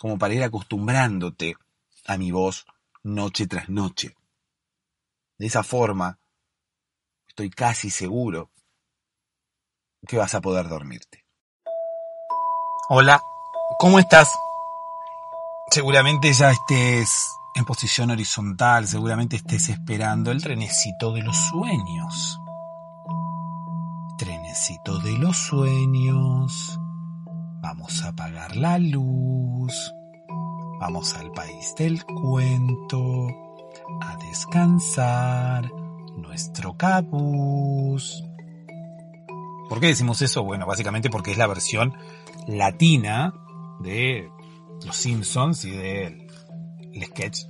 como para ir acostumbrándote a mi voz noche tras noche. De esa forma, estoy casi seguro que vas a poder dormirte. Hola, ¿cómo estás? Seguramente ya estés en posición horizontal, seguramente estés esperando el trenecito de los sueños. Trenecito de los sueños. Vamos a apagar la luz. Vamos al país del cuento. A descansar. Nuestro cabús. ¿Por qué decimos eso? Bueno, básicamente porque es la versión latina de Los Simpsons y del sketch,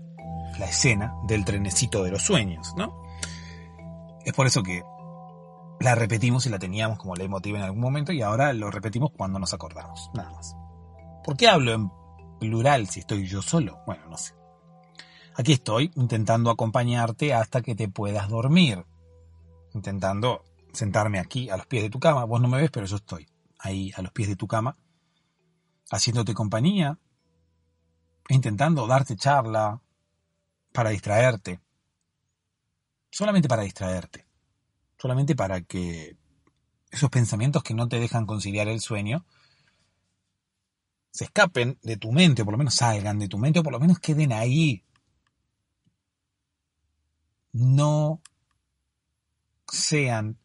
la escena del trenecito de los sueños, ¿no? Es por eso que la repetimos y la teníamos como leitmotiv en algún momento y ahora lo repetimos cuando nos acordamos, nada más. ¿Por qué hablo en plural si estoy yo solo? Bueno, no sé. Aquí estoy intentando acompañarte hasta que te puedas dormir. Intentando sentarme aquí a los pies de tu cama. Vos no me ves, pero yo estoy ahí a los pies de tu cama, haciéndote compañía, intentando darte charla para distraerte, solamente para distraerte, solamente para que esos pensamientos que no te dejan conciliar el sueño se escapen de tu mente, o por lo menos salgan de tu mente, o por lo menos queden ahí. No sean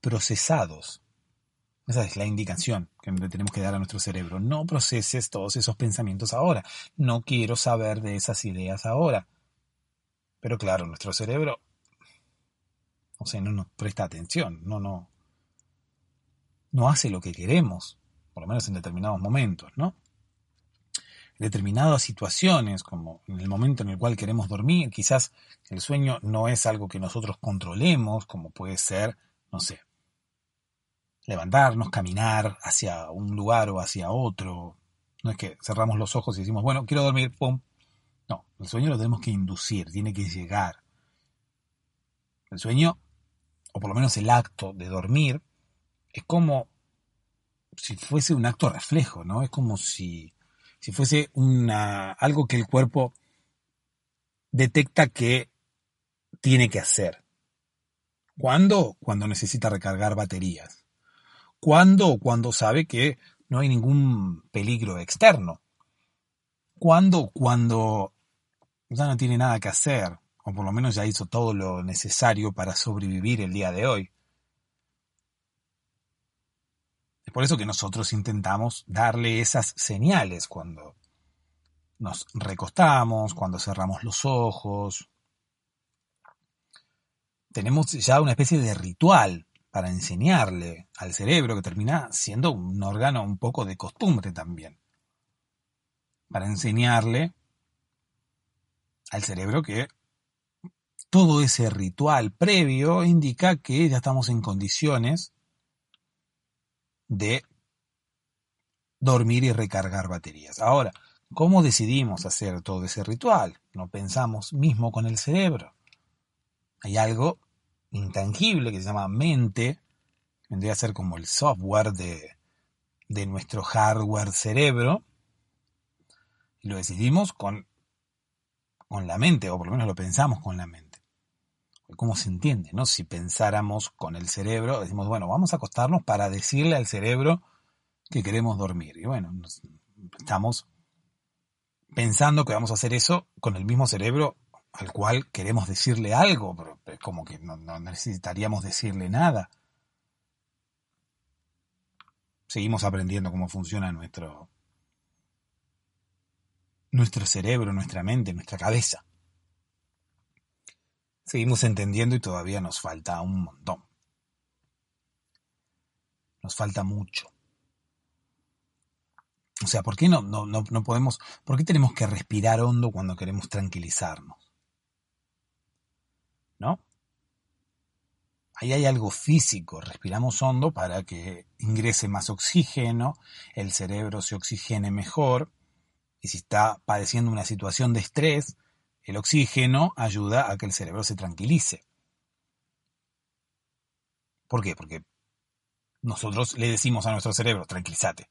procesados esa es la indicación que tenemos que dar a nuestro cerebro. No proceses todos esos pensamientos ahora. No quiero saber de esas ideas ahora. Pero claro, nuestro cerebro, o sea, no nos presta atención, no, no, no hace lo que queremos, por lo menos en determinados momentos, ¿no? En determinadas situaciones, como en el momento en el cual queremos dormir, quizás el sueño no es algo que nosotros controlemos, como puede ser, no sé, levantarnos, caminar hacia un lugar o hacia otro. No es que cerramos los ojos y decimos, bueno, quiero dormir, pum. No, el sueño lo tenemos que inducir, tiene que llegar. El sueño, o por lo menos el acto de dormir, es como si fuese un acto reflejo, ¿no? Es como si, si fuese una, algo que el cuerpo detecta que tiene que hacer. ¿Cuándo? Cuando necesita recargar baterías. ¿Cuándo? Cuando sabe que no hay ningún peligro externo. ¿Cuándo? Cuando ya no tiene nada que hacer, o por lo menos ya hizo todo lo necesario para sobrevivir el día de hoy. Es por eso que nosotros intentamos darle esas señales cuando nos recostamos, cuando cerramos los ojos. Tenemos ya una especie de ritual para enseñarle al cerebro que termina siendo un órgano un poco de costumbre también. Para enseñarle al cerebro que todo ese ritual previo indica que ya estamos en condiciones de dormir y recargar baterías. Ahora, ¿cómo decidimos hacer todo ese ritual? No pensamos mismo con el cerebro. Hay algo intangible que se llama mente, vendría a ser como el software de, de nuestro hardware cerebro, y lo decidimos con, con la mente, o por lo menos lo pensamos con la mente. ¿Cómo se entiende? ¿no? Si pensáramos con el cerebro, decimos, bueno, vamos a acostarnos para decirle al cerebro que queremos dormir. Y bueno, estamos pensando que vamos a hacer eso con el mismo cerebro al cual queremos decirle algo, pero como que no, necesitaríamos decirle nada. Seguimos aprendiendo cómo funciona nuestro, nuestro cerebro, nuestra mente, nuestra cabeza. Seguimos entendiendo y todavía nos falta un montón. Nos falta mucho. O sea, ¿por qué no, no, no podemos, por qué tenemos que respirar hondo cuando queremos tranquilizarnos? ¿no? Ahí hay algo físico, respiramos hondo para que ingrese más oxígeno, el cerebro se oxigene mejor, y si está padeciendo una situación de estrés, el oxígeno ayuda a que el cerebro se tranquilice. ¿Por qué? Porque nosotros le decimos a nuestro cerebro, tranquilízate.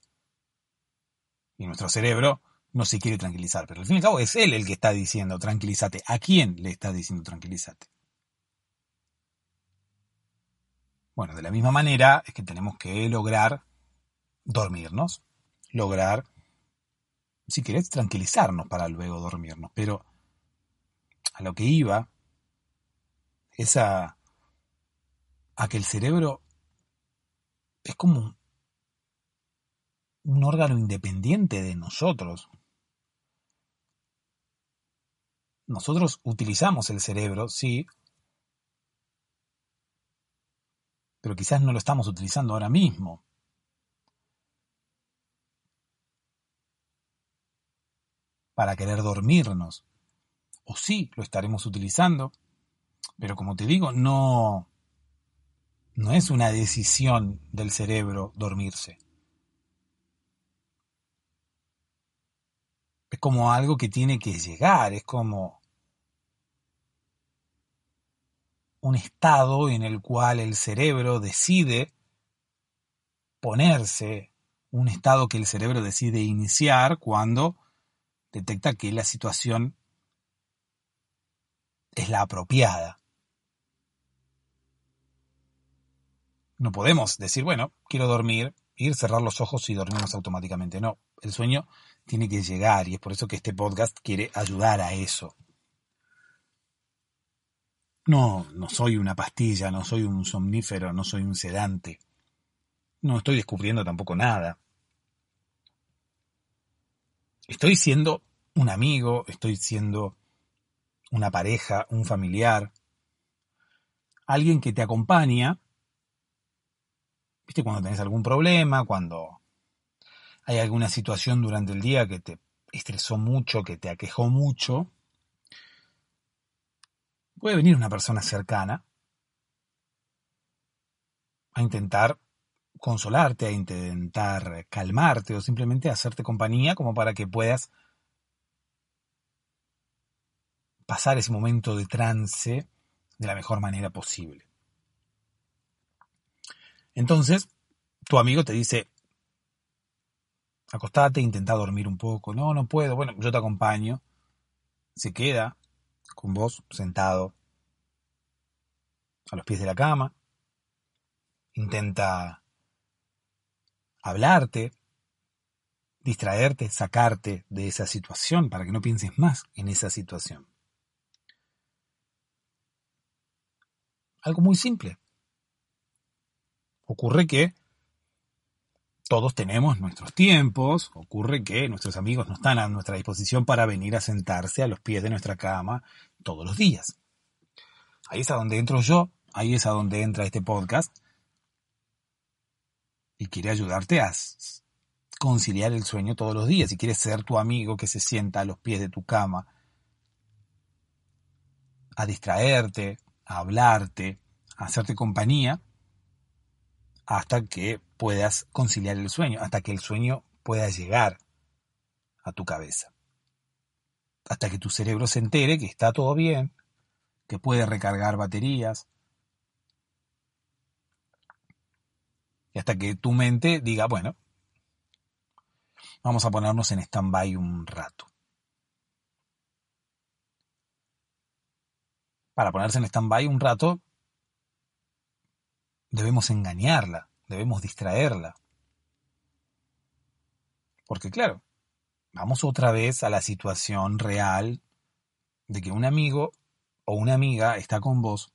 Y nuestro cerebro no se quiere tranquilizar, pero al fin y al cabo es él el que está diciendo tranquilízate. ¿A quién le está diciendo tranquilízate? Bueno, de la misma manera es que tenemos que lograr dormirnos, lograr, si querés, tranquilizarnos para luego dormirnos. Pero a lo que iba es a, que el cerebro es como un, un órgano independiente de nosotros. Nosotros utilizamos el cerebro, sí, pero quizás no lo estamos utilizando ahora mismo. Para querer dormirnos. O sí, lo estaremos utilizando, pero como te digo, no, no es una decisión del cerebro dormirse. Es como algo que tiene que llegar, es como un estado en el cual el cerebro decide ponerse, un estado que el cerebro decide iniciar cuando detecta que la situación es la apropiada. No podemos decir, bueno, quiero dormir, ir, cerrar los ojos y dormirnos automáticamente. No, el sueño tiene que llegar y es por eso que este podcast quiere ayudar a eso. No, no soy una pastilla, no soy un somnífero, no soy un sedante. No estoy descubriendo tampoco nada. Estoy siendo un amigo, estoy siendo una pareja, un familiar, alguien que te acompaña. ¿Viste? Cuando tenés algún problema, cuando hay alguna situación durante el día que te estresó mucho, que te aquejó mucho, Puede venir una persona cercana a intentar consolarte, a intentar calmarte o simplemente hacerte compañía como para que puedas pasar ese momento de trance de la mejor manera posible. Entonces, tu amigo te dice, acostate, intenta dormir un poco. No, no puedo. Bueno, yo te acompaño. Se queda con vos sentado a los pies de la cama. Intenta hablarte, distraerte, sacarte de esa situación para que no pienses más en esa situación. Algo muy simple. Ocurre que todos tenemos nuestros tiempos, ocurre que nuestros amigos no están a nuestra disposición para venir a sentarse a los pies de nuestra cama todos los días. Ahí es a donde entro yo, ahí es a donde entra este podcast y quiere ayudarte a conciliar el sueño todos los días. Si quieres ser tu amigo que se sienta a los pies de tu cama, a distraerte, a hablarte, a hacerte compañía, hasta que puedas conciliar el sueño, hasta que el sueño pueda llegar a tu cabeza. Hasta que tu cerebro se entere que está todo bien, que puede recargar baterías. Y hasta que tu mente diga, bueno, vamos a ponernos en stand-by un rato. Para ponerse en stand-by un rato, debemos engañarla, debemos distraerla. Porque claro, vamos otra vez a la situación real de que un amigo o una amiga está con vos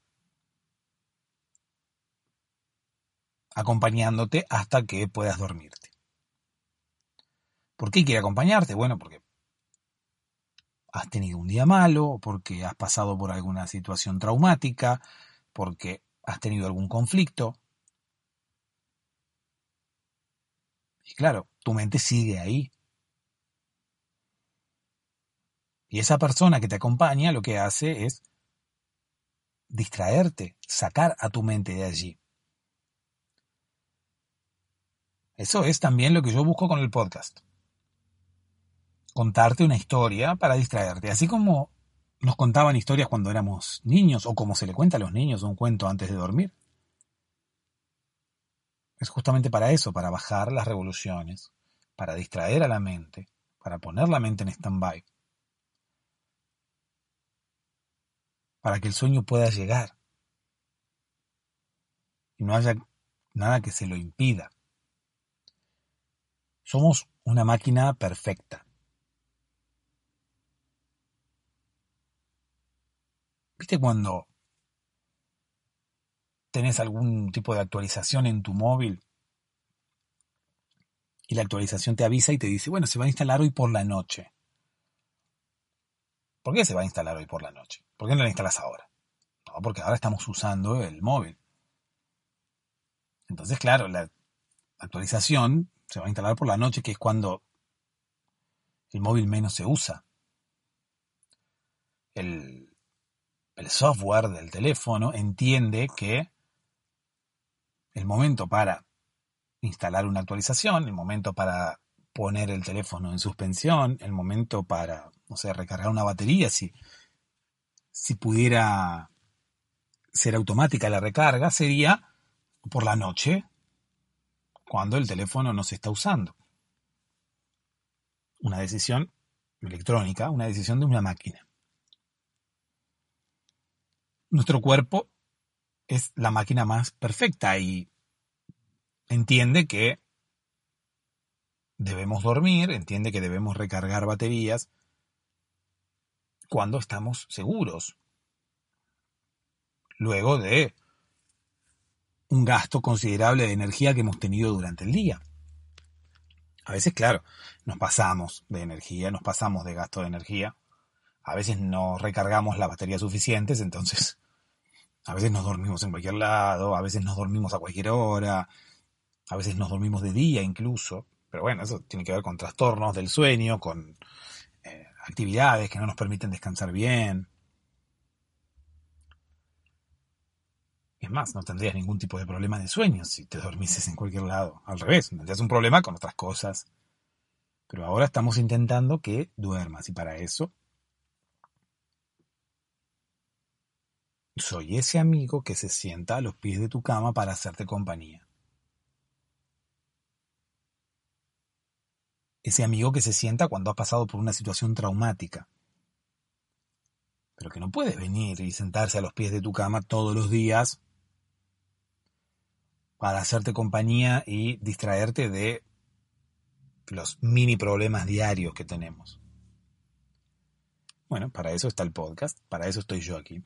acompañándote hasta que puedas dormirte. ¿Por qué quiere acompañarte? Bueno, porque has tenido un día malo, porque has pasado por alguna situación traumática, porque has tenido algún conflicto. Y claro, tu mente sigue ahí. Y esa persona que te acompaña lo que hace es distraerte, sacar a tu mente de allí. Eso es también lo que yo busco con el podcast. Contarte una historia para distraerte, así como nos contaban historias cuando éramos niños, o como se le cuenta a los niños un cuento antes de dormir. Es justamente para eso, para bajar las revoluciones, para distraer a la mente, para poner la mente en stand-by, para que el sueño pueda llegar y no haya nada que se lo impida. Somos una máquina perfecta. ¿Viste cuando tenés algún tipo de actualización en tu móvil y la actualización te avisa y te dice, bueno, se va a instalar hoy por la noche? ¿Por qué se va a instalar hoy por la noche? ¿Por qué no la instalas ahora? No, porque ahora estamos usando el móvil. Entonces, claro, la actualización se va a instalar por la noche, que es cuando el móvil menos se usa. El, el software del teléfono entiende que el momento para instalar una actualización, el momento para poner el teléfono en suspensión, el momento para, no sé, recargar una batería, si, si pudiera ser automática la recarga, sería por la noche, cuando el teléfono no se está usando. Una decisión electrónica, una decisión de una máquina. Nuestro cuerpo es la máquina más perfecta y entiende que debemos dormir, entiende que debemos recargar baterías cuando estamos seguros. Luego de un gasto considerable de energía que hemos tenido durante el día. A veces, claro, nos pasamos de energía, nos pasamos de gasto de energía. A veces no recargamos las baterías suficientes, entonces a veces nos dormimos en cualquier lado, a veces nos dormimos a cualquier hora, a veces nos dormimos de día incluso, pero bueno, eso tiene que ver con trastornos del sueño, con eh, actividades que no nos permiten descansar bien. Es más, no tendrías ningún tipo de problema de sueño si te dormises en cualquier lado. Al revés, tendrías un problema con otras cosas. Pero ahora estamos intentando que duermas y para eso Soy ese amigo que se sienta a los pies de tu cama para hacerte compañía. Ese amigo que se sienta cuando has pasado por una situación traumática. pero que no puede venir y sentarse a los pies de tu cama todos los días para hacerte compañía y distraerte de los mini problemas diarios que tenemos. Bueno, para eso está el podcast, para eso estoy yo aquí.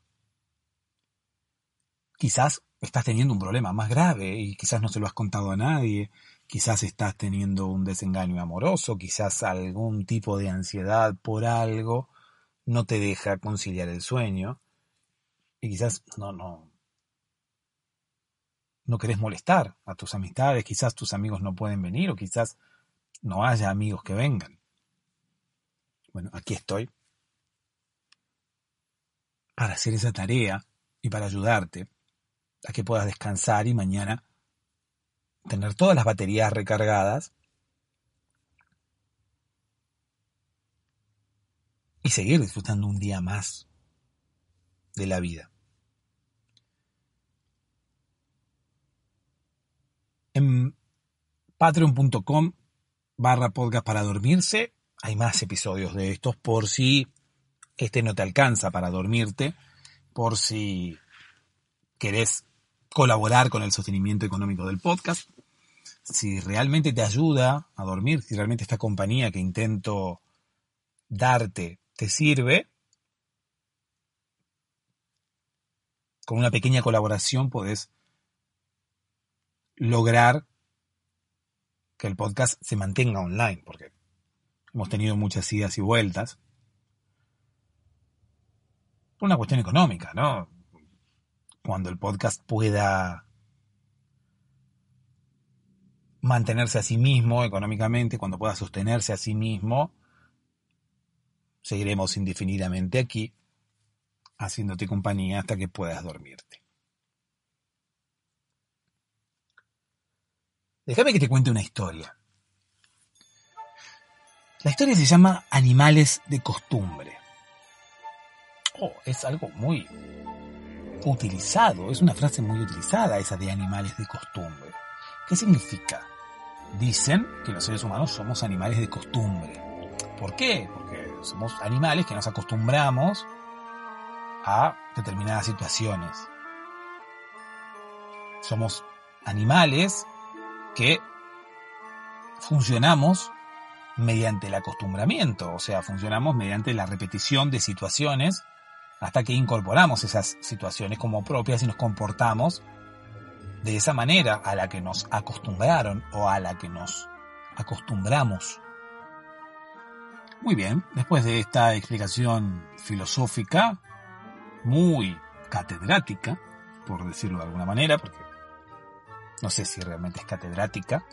Quizás estás teniendo un problema más grave y quizás no se lo has contado a nadie, quizás estás teniendo un desengaño amoroso, quizás algún tipo de ansiedad por algo no te deja conciliar el sueño y quizás no no no querés molestar a tus amistades, quizás tus amigos no pueden venir o quizás no haya amigos que vengan. Bueno, aquí estoy para hacer esa tarea y para ayudarte a que puedas descansar y mañana tener todas las baterías recargadas y seguir disfrutando un día más de la vida. En patreon.com barra podcast para dormirse hay más episodios de estos por si este no te alcanza para dormirte, por si querés colaborar con el sostenimiento económico del podcast, si realmente te ayuda a dormir, si realmente esta compañía que intento darte te sirve, con una pequeña colaboración podés lograr que el podcast se mantenga online, porque hemos tenido muchas idas y vueltas por una cuestión económica, ¿no? Cuando el podcast pueda mantenerse a sí mismo económicamente, cuando pueda sostenerse a sí mismo, seguiremos indefinidamente aquí, haciéndote compañía hasta que puedas dormirte. Déjame que te cuente una historia. La historia se llama Animales de costumbre. Oh, es algo muy utilizado, es una frase muy utilizada esa de animales de costumbre. ¿Qué significa? Dicen que los seres humanos somos animales de costumbre. ¿Por qué? Porque somos animales que nos acostumbramos a determinadas situaciones. Somos animales que funcionamos mediante el acostumbramiento, o sea, funcionamos mediante la repetición de situaciones hasta que incorporamos esas situaciones como propias y nos comportamos de esa manera a la que nos acostumbraron o a la que nos acostumbramos. Muy bien, después de esta explicación filosófica, muy catedrática, por decirlo de alguna manera, porque no sé si realmente es catedrática.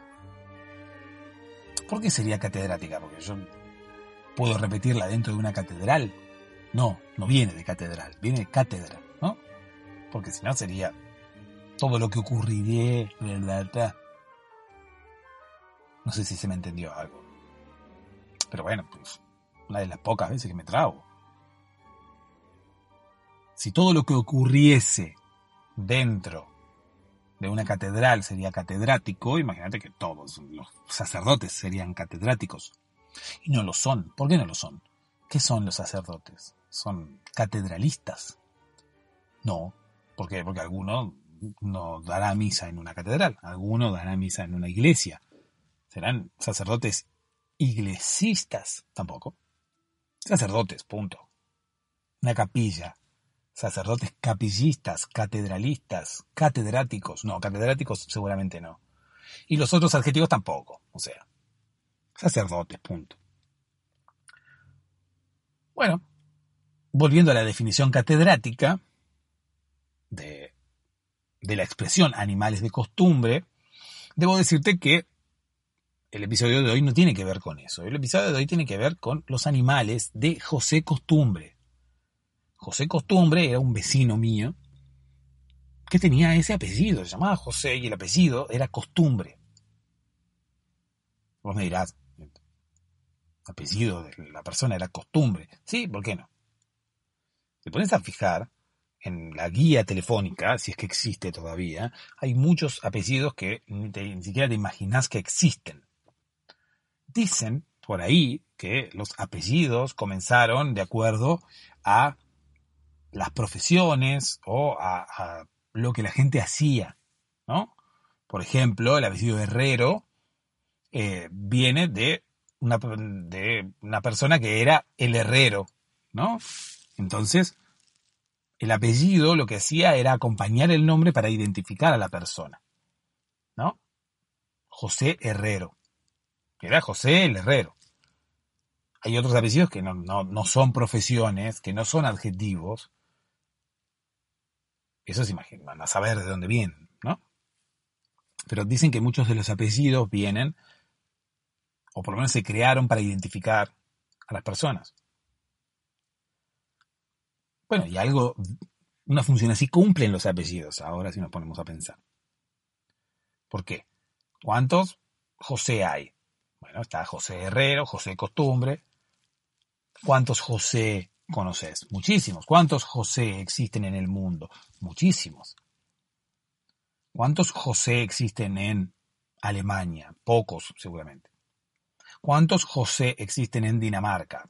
¿Por qué sería catedrática? Porque yo puedo repetirla dentro de una catedral. No, no viene de catedral, viene de cátedra, ¿no? Porque si no sería todo lo que ocurriría, ¿verdad? No sé si se me entendió algo. Pero bueno, pues una de las pocas veces que me trago. Si todo lo que ocurriese dentro de una catedral sería catedrático, imagínate que todos los sacerdotes serían catedráticos. Y no lo son. ¿Por qué no lo son? ¿Qué son los sacerdotes? ¿Son catedralistas? No. ¿Por qué? Porque alguno no dará misa en una catedral, alguno dará misa en una iglesia. ¿Serán sacerdotes iglesistas? Tampoco. Sacerdotes, punto. Una capilla, sacerdotes capillistas, catedralistas, catedráticos. No, catedráticos seguramente no. Y los otros adjetivos tampoco. O sea, sacerdotes, punto. Bueno, volviendo a la definición catedrática de, la expresión animales de costumbre, debo decirte que el episodio de hoy no tiene que ver con eso. El episodio de hoy tiene que ver con los animales de José Costumbre. José Costumbre era un vecino mío que tenía ese apellido, se llamaba José y el apellido era Costumbre. Vos me dirás, el apellido de la persona era Costumbre. Sí, ¿por qué no? Te pones a fijar en la guía telefónica, si es que existe todavía, hay muchos apellidos que ni, siquiera te imaginas que existen. Dicen por ahí que los apellidos comenzaron de acuerdo a las profesiones o a, lo que la gente hacía, ¿no? Por ejemplo, el apellido Herrero eh, viene de una, de una persona que era el herrero, ¿no? Entonces, el apellido lo que hacía era acompañar el nombre para identificar a la persona, ¿no? José Herrero, era José el Herrero. Hay otros apellidos que no, no son profesiones, que no son adjetivos. Eso se van a saber de dónde vienen, ¿no? Pero dicen que muchos de los apellidos vienen, o por lo menos se crearon para identificar a las personas. Bueno, y algo, una función así cumplen los apellidos, ahora si nos ponemos a pensar. ¿Por qué? ¿Cuántos José hay? Bueno, está José Herrero, José Costumbre. ¿Cuántos José conoces? Muchísimos. ¿Cuántos José existen en el mundo? Muchísimos. ¿Cuántos José existen en Alemania? Pocos, seguramente. ¿Cuántos José existen en Dinamarca?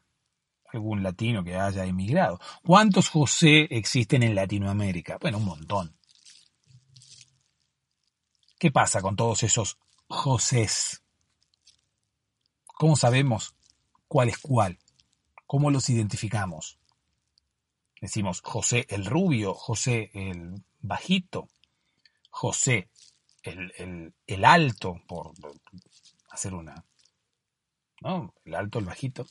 Algún latino que haya emigrado. ¿Cuántos José existen en Latinoamérica? Bueno, un montón. ¿Qué pasa con todos esos Josés? ¿Cómo sabemos cuál es cuál? ¿Cómo los identificamos? Decimos José el rubio, José el bajito, José el, el alto, por hacer una... ¿No? El alto, el bajito.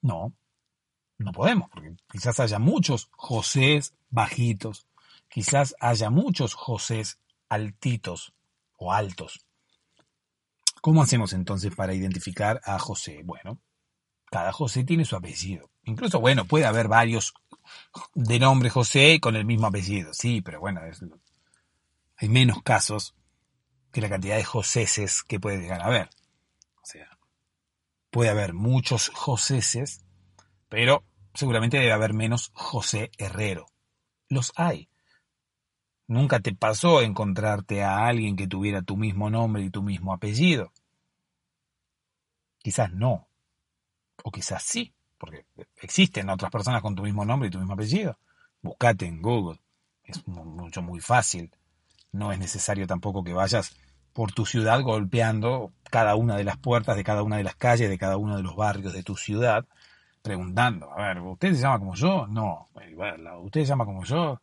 No, no podemos, porque quizás haya muchos Josés bajitos, quizás haya muchos Josés altitos o altos. ¿Cómo hacemos entonces para identificar a José? Bueno, cada José tiene su apellido. Incluso, bueno, puede haber varios de nombre José con el mismo apellido, sí, pero bueno, hay menos casos que la cantidad de Joséses que puede llegar a haber. O sea, Puede haber muchos Joséses, pero seguramente debe haber menos José Herrero. Los hay. ¿Nunca te pasó encontrarte a alguien que tuviera tu mismo nombre y tu mismo apellido? Quizás no. O quizás sí, porque existen otras personas con tu mismo nombre y tu mismo apellido. Buscate en Google. Es mucho, muy fácil. No es necesario tampoco que vayas por tu ciudad golpeando cada una de las puertas de cada una de las calles, de cada uno de los barrios de tu ciudad, preguntando, a ver, ¿usted se llama como yo? No, ¿usted se llama como yo?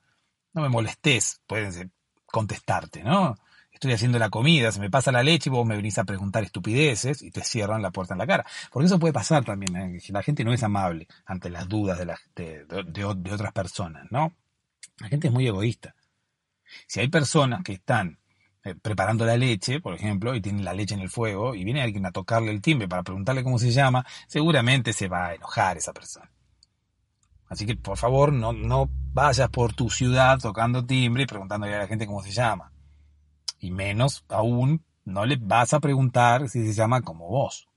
No me molestes, pueden contestarte, ¿no? Estoy haciendo la comida, se me pasa la leche y vos me venís a preguntar estupideces y te cierran la puerta en la cara. Porque eso puede pasar también, ¿eh? la gente no es amable ante las dudas de, de otras personas, ¿no? La gente es muy egoísta. Si hay personas que están eh, preparando la leche, por ejemplo, y tiene la leche en el fuego, y viene alguien a tocarle el timbre para preguntarle cómo se llama, seguramente se va a enojar esa persona. Así que, por favor, no, no vayas por tu ciudad tocando timbre y preguntándole a la gente cómo se llama. Y menos aún, no le vas a preguntar si se llama como vos.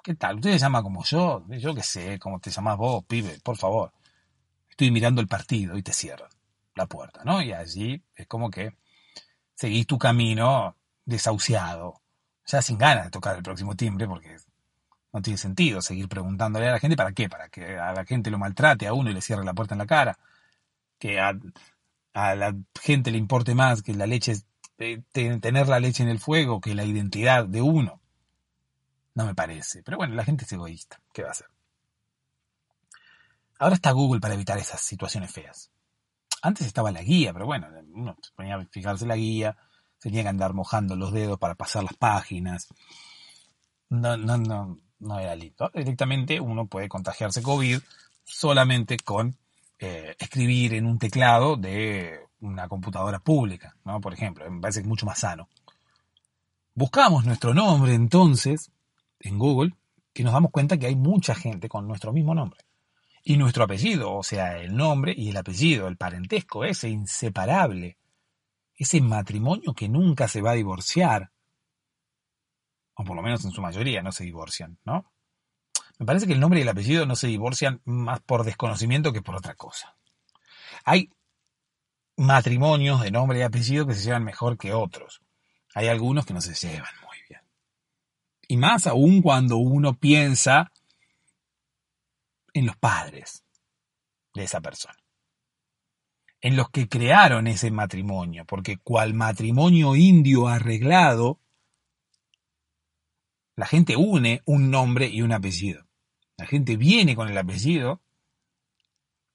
¿Qué tal? ¿Usted se llama como yo? Yo qué sé, cómo te llamas vos, pibe, por favor. Estoy mirando el partido y te cierran la puerta, ¿no? Y allí es como que seguís tu camino desahuciado, ya sin ganas de tocar el próximo timbre, porque no tiene sentido seguir preguntándole a la gente para qué, para que a la gente lo maltrate a uno y le cierre la puerta en la cara, que a, la gente le importe más que la leche, eh, tener la leche en el fuego que la identidad de uno. No me parece. Pero bueno, la gente es egoísta. ¿Qué va a hacer? Ahora está Google para evitar esas situaciones feas. Antes estaba la guía, pero bueno, uno ponía a fijarse la guía, tenía que andar mojando los dedos para pasar las páginas. No, no, no, no era lindo. Directamente uno puede contagiarse COVID solamente con eh, escribir en un teclado de una computadora pública, ¿no? Por ejemplo, me parece que es mucho más sano. Buscamos nuestro nombre entonces en Google y nos damos cuenta que hay mucha gente con nuestro mismo nombre. Y nuestro apellido, o sea, el nombre y el apellido, el parentesco, ese inseparable, ese matrimonio que nunca se va a divorciar, o por lo menos en su mayoría no se divorcian, ¿no? Me parece que el nombre y el apellido no se divorcian más por desconocimiento que por otra cosa. Hay matrimonios de nombre y apellido que se llevan mejor que otros. Hay algunos que no se llevan muy bien. Y más aún cuando uno piensa en los padres. de esa persona. En los que crearon ese matrimonio, porque cual matrimonio indio arreglado, la gente une un nombre y un apellido. La gente viene con el apellido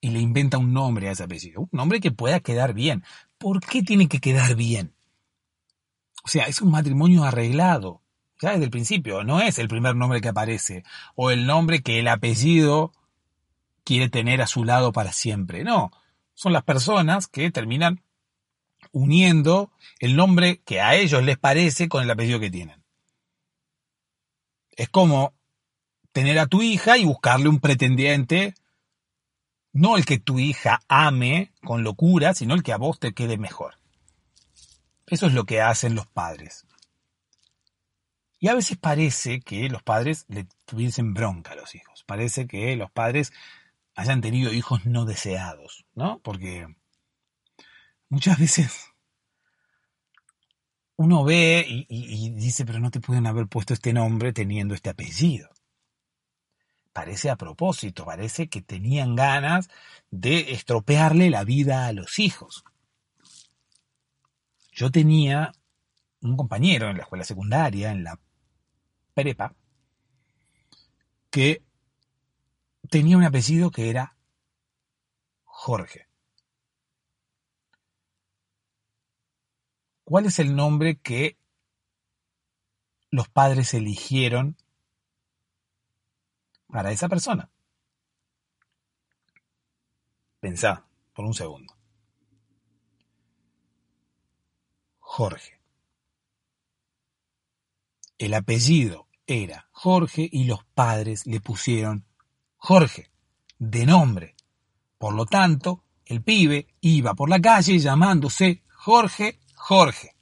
y le inventa un nombre a ese apellido. Un nombre que pueda quedar bien. ¿Por qué tiene que quedar bien? O sea, es un matrimonio arreglado. Ya desde el principio. No es el primer nombre que aparece. O el nombre que el apellido quiere tener a su lado para siempre. No. Son las personas que terminan uniendo el nombre que a ellos les parece con el apellido que tienen. Es como tener a tu hija y buscarle un pretendiente, no el que tu hija ame con locura, sino el que a vos te quede mejor. Eso es lo que hacen los padres. Y a veces parece que los padres le tuviesen bronca a los hijos. Parece que los padres hayan tenido hijos no deseados, ¿no? Porque muchas veces uno ve y, dice, pero no te pueden haber puesto este nombre teniendo este apellido parece a propósito, parece que tenían ganas de estropearle la vida a los hijos. Yo tenía un compañero en la escuela secundaria, en la prepa, que tenía un apellido que era Jorge. ¿Cuál es el nombre que los padres eligieron para esa persona. Pensá por un segundo. Jorge. El apellido era Jorge y los padres le pusieron Jorge, de nombre. Por lo tanto, el pibe iba por la calle llamándose Jorge Jorge.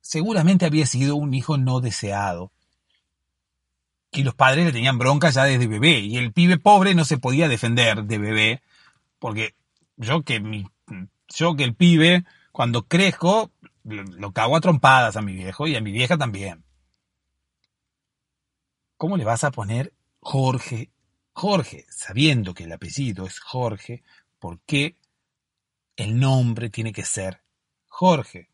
Seguramente había sido un hijo no deseado y los padres le tenían bronca ya desde bebé. Y el pibe pobre no se podía defender de bebé. Porque yo que mi, yo que el pibe, cuando crezco, lo, cago a trompadas a mi viejo y a mi vieja también. ¿Cómo le vas a poner Jorge? Jorge, sabiendo que el apellido es Jorge, ¿por qué el nombre tiene que ser Jorge?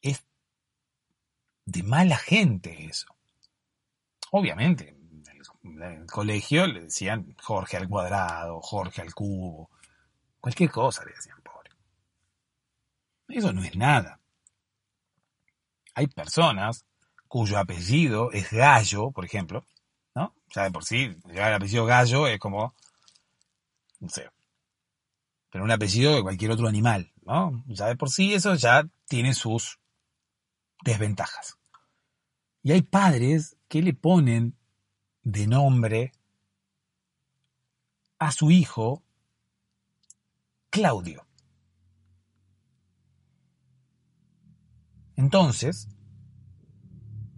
Es de mala gente eso. Obviamente, en el colegio le decían Jorge al cuadrado, Jorge al cubo, cualquier cosa le decían pobre. Eso no es nada. Hay personas cuyo apellido es Gallo, por ejemplo, ¿no? Ya de por sí, el apellido Gallo es como, no sé, pero un apellido de cualquier otro animal, ¿no? Ya de por sí eso ya tiene sus desventajas. Y hay padres que le ponen de nombre a su hijo Claudio. Entonces,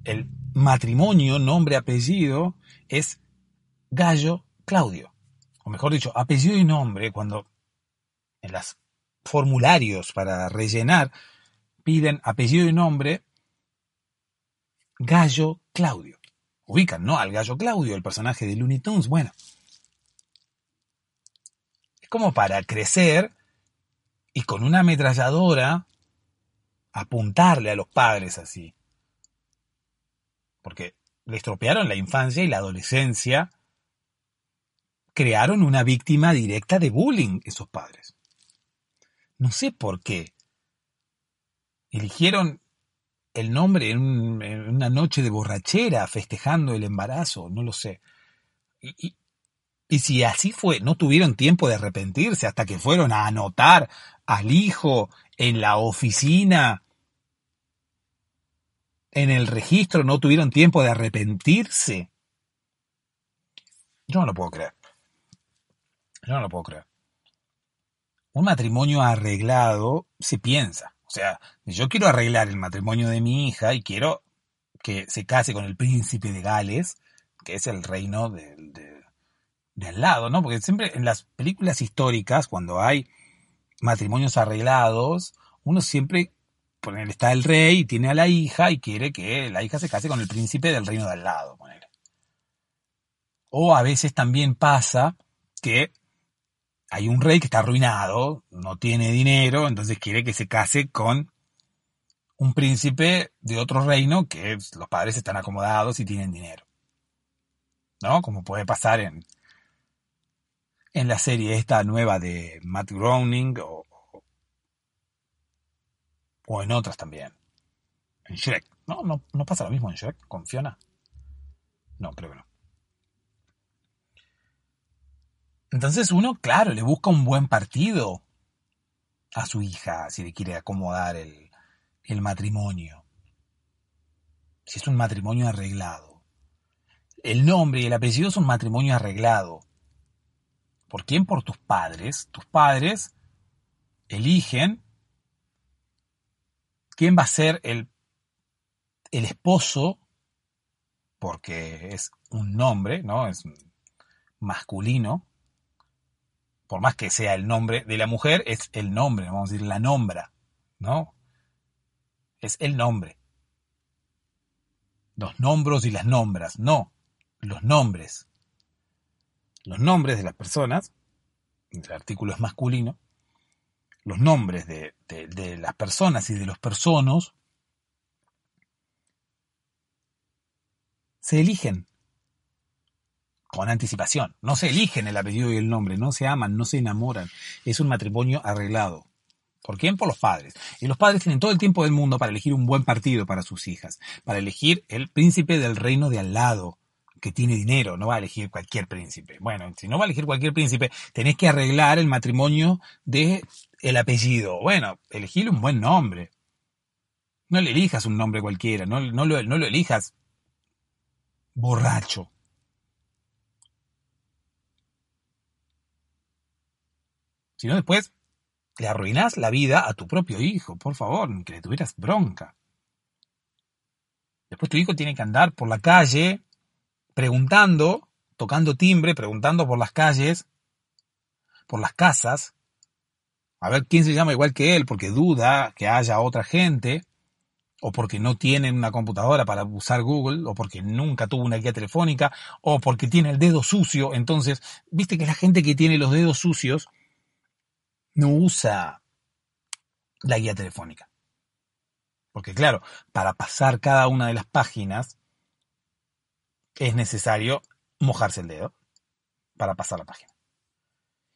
el matrimonio, nombre, apellido, es Gallo Claudio. O mejor dicho, apellido y nombre, cuando en los formularios para rellenar piden apellido y nombre, Gallo Claudio. Ubican, ¿no? Al Gallo Claudio, el personaje de Looney Tunes. Bueno. Es como para crecer y con una ametralladora apuntarle a los padres así. Porque le estropearon la infancia y la adolescencia. Crearon una víctima directa de bullying esos padres. No sé por qué. Eligieron el nombre en, una noche de borrachera festejando el embarazo, no lo sé. Y, y, si así fue, no tuvieron tiempo de arrepentirse hasta que fueron a anotar al hijo en la oficina, en el registro, no tuvieron tiempo de arrepentirse. Yo no lo puedo creer. Yo no lo puedo creer. Un matrimonio arreglado se piensa. O sea, yo quiero arreglar el matrimonio de mi hija y quiero que se case con el príncipe de Gales, que es el reino de, al lado, ¿no? Porque siempre en las películas históricas, cuando hay matrimonios arreglados, uno siempre, está el rey tiene a la hija y quiere que la hija se case con el príncipe del reino de al lado. O a veces también pasa que hay un rey que está arruinado, no tiene dinero, entonces quiere que se case con un príncipe de otro reino que los padres están acomodados y tienen dinero. ¿No? Como puede pasar en, en la serie esta nueva de Matt Groening o, o en otras también. En Shrek. No, no, no pasa lo mismo en Shrek con Fiona. No, creo que no. Entonces uno, claro, le busca un buen partido a su hija si le quiere acomodar el, el matrimonio. Si es un matrimonio arreglado. El nombre y el apellido es un matrimonio arreglado. ¿Por quién? Por tus padres. Tus padres eligen quién va a ser el, el esposo, porque es un nombre, ¿no? Es masculino. Por más que sea el nombre de la mujer, es el nombre, vamos a decir, la nombra, ¿no? Es el nombre. Los nombros y las nombras, no, los nombres. Los nombres de las personas, el artículo es masculino, los nombres de, las personas y de los personos se eligen con anticipación. No se eligen el apellido y el nombre, no se aman, no se enamoran. Es un matrimonio arreglado. ¿Por quién? Por los padres. Y los padres tienen todo el tiempo del mundo para elegir un buen partido para sus hijas, para elegir el príncipe del reino de al lado, que tiene dinero, no va a elegir cualquier príncipe. Bueno, si no va a elegir cualquier príncipe, tenés que arreglar el matrimonio de el apellido. Bueno, elegir un buen nombre. No le elijas un nombre cualquiera, no, no, lo, elijas borracho. Si no, después le arruinas la vida a tu propio hijo, por favor, que le tuvieras bronca. Después tu hijo tiene que andar por la calle preguntando, tocando timbre, preguntando por las calles, por las casas, a ver quién se llama igual que él, porque duda que haya otra gente, o porque no tiene una computadora para usar Google, o porque nunca tuvo una guía telefónica, o porque tiene el dedo sucio. Entonces, viste que la gente que tiene los dedos sucios no usa la guía telefónica. Porque claro, para pasar cada una de las páginas es necesario mojarse el dedo para pasar la página.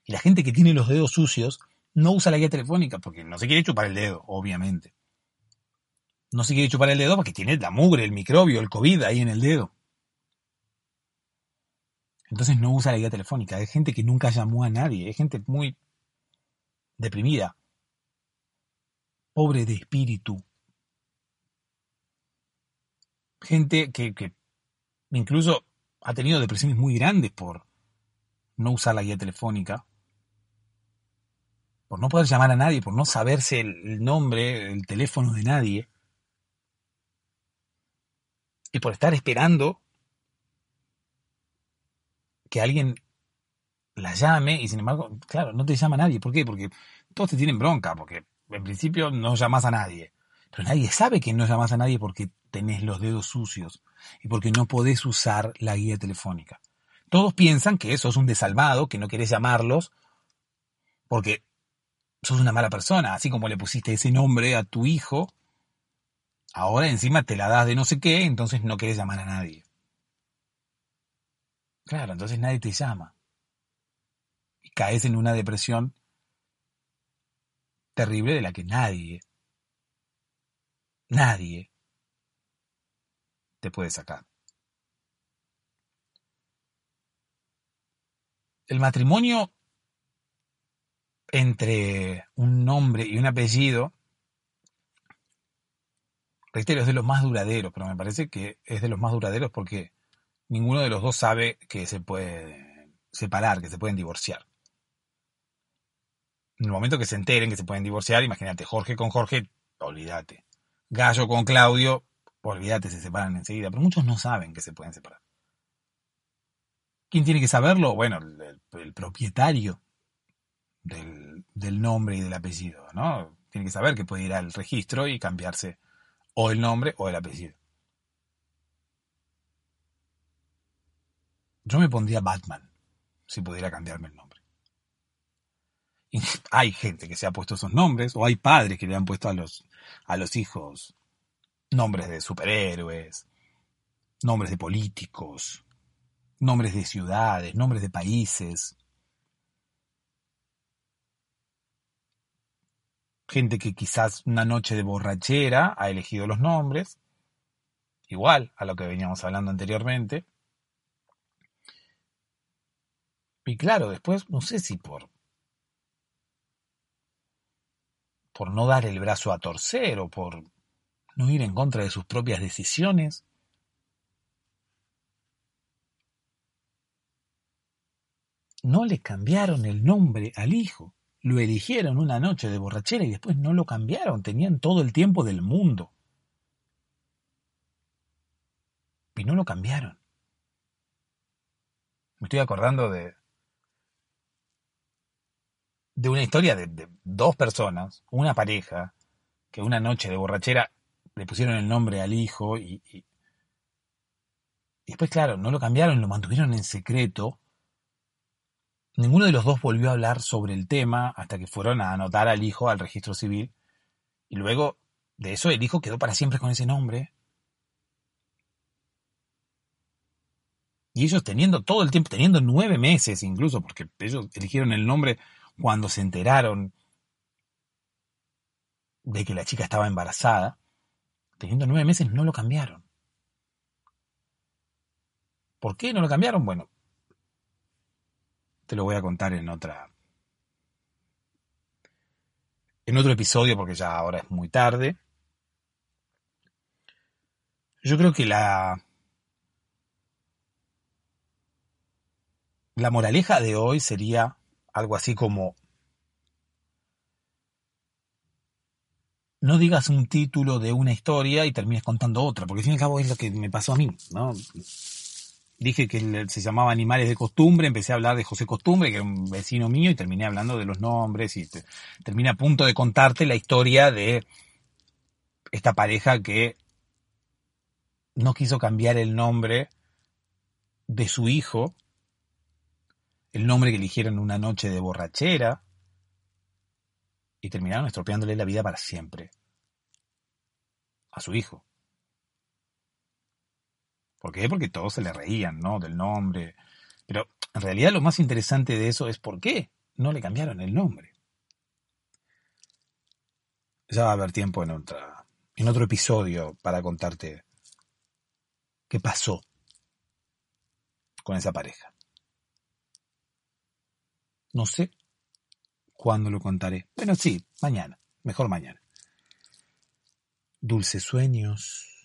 Y la gente que tiene los dedos sucios no usa la guía telefónica porque no se quiere chupar el dedo, obviamente. No se quiere chupar el dedo porque tiene la mugre, el microbio, el COVID ahí en el dedo. Entonces no usa la guía telefónica. Hay gente que nunca llamó a nadie. Hay gente muy deprimida. Pobre de espíritu. Gente que, que incluso ha tenido depresiones muy grandes por no usar la guía telefónica, por no poder llamar a nadie, por no saberse el nombre, el teléfono de nadie, y por estar esperando que alguien la llame y sin embargo, claro, no te llama nadie. ¿Por qué? Porque todos te tienen bronca, porque en principio no llamas a nadie. Pero nadie sabe que no llamas a nadie porque tenés los dedos sucios y porque no podés usar la guía telefónica. Todos piensan que sos un desalmado, que no querés llamarlos, porque sos una mala persona, así como le pusiste ese nombre a tu hijo, ahora encima te la das de no sé qué, entonces no querés llamar a nadie. Claro, entonces nadie te llama. Y caes en una depresión terrible de la que nadie, nadie te puede sacar. El matrimonio entre un nombre y un apellido, reitero, es de los más duraderos, pero me parece que es de los más duraderos porque ninguno de los dos sabe que se puede separar, que se pueden divorciar. En el momento que se enteren que se pueden divorciar, imagínate, Jorge con Jorge, olvídate. Gallo con Claudio, olvídate, se separan enseguida, pero muchos no saben que se pueden separar. ¿Quién tiene que saberlo? Bueno, el, propietario del, nombre y del apellido, ¿no? Tiene que saber que puede ir al registro y cambiarse o el nombre o el apellido. Yo me pondría Batman, si pudiera cambiarme el nombre. Hay gente que se ha puesto esos nombres, o hay padres que le han puesto a los, a los hijos nombres de superhéroes, nombres de políticos, nombres de ciudades, nombres de países. Gente que quizás una noche de borrachera ha elegido los nombres, igual a lo que veníamos hablando anteriormente. Y claro, después no sé si por por no dar el brazo a torcer o por no ir en contra de sus propias decisiones, no le cambiaron el nombre al hijo. Lo eligieron una noche de borrachera y después no lo cambiaron. Tenían todo el tiempo del mundo. Y no lo cambiaron. Me estoy acordando de, de una historia de, dos personas, una pareja, que una noche de borrachera le pusieron el nombre al hijo y, y, después, claro, no lo cambiaron, lo mantuvieron en secreto. Ninguno de los dos volvió a hablar sobre el tema hasta que fueron a anotar al hijo al registro civil. Y luego de eso el hijo quedó para siempre con ese nombre. Y ellos teniendo todo el tiempo, teniendo nueve meses incluso, porque ellos eligieron el nombre cuando se enteraron de que la chica estaba embarazada, teniendo nueve meses, no lo cambiaron. ¿Por qué no lo cambiaron? Bueno, te lo voy a contar en otra. En otro episodio, porque ya ahora es muy tarde. Yo creo que la. La moraleja de hoy sería algo así como no digas un título de una historia y termines contando otra, porque al fin y al cabo es lo que me pasó a mí, ¿no? Dije que se llamaba Animales de Costumbre, empecé a hablar de José Costumbre, que era un vecino mío, y terminé hablando de los nombres y terminé a punto de contarte la historia de esta pareja que no quiso cambiar el nombre de su hijo el nombre que eligieron una noche de borrachera y terminaron estropeándole la vida para siempre a su hijo. ¿Por qué? Porque todos se le reían, ¿no? Del nombre. Pero en realidad lo más interesante de eso es por qué no le cambiaron el nombre. Ya va a haber tiempo en, otra, en otro episodio para contarte qué pasó con esa pareja. No sé cuándo lo contaré. Bueno, sí, mañana. Mejor mañana. Dulces sueños.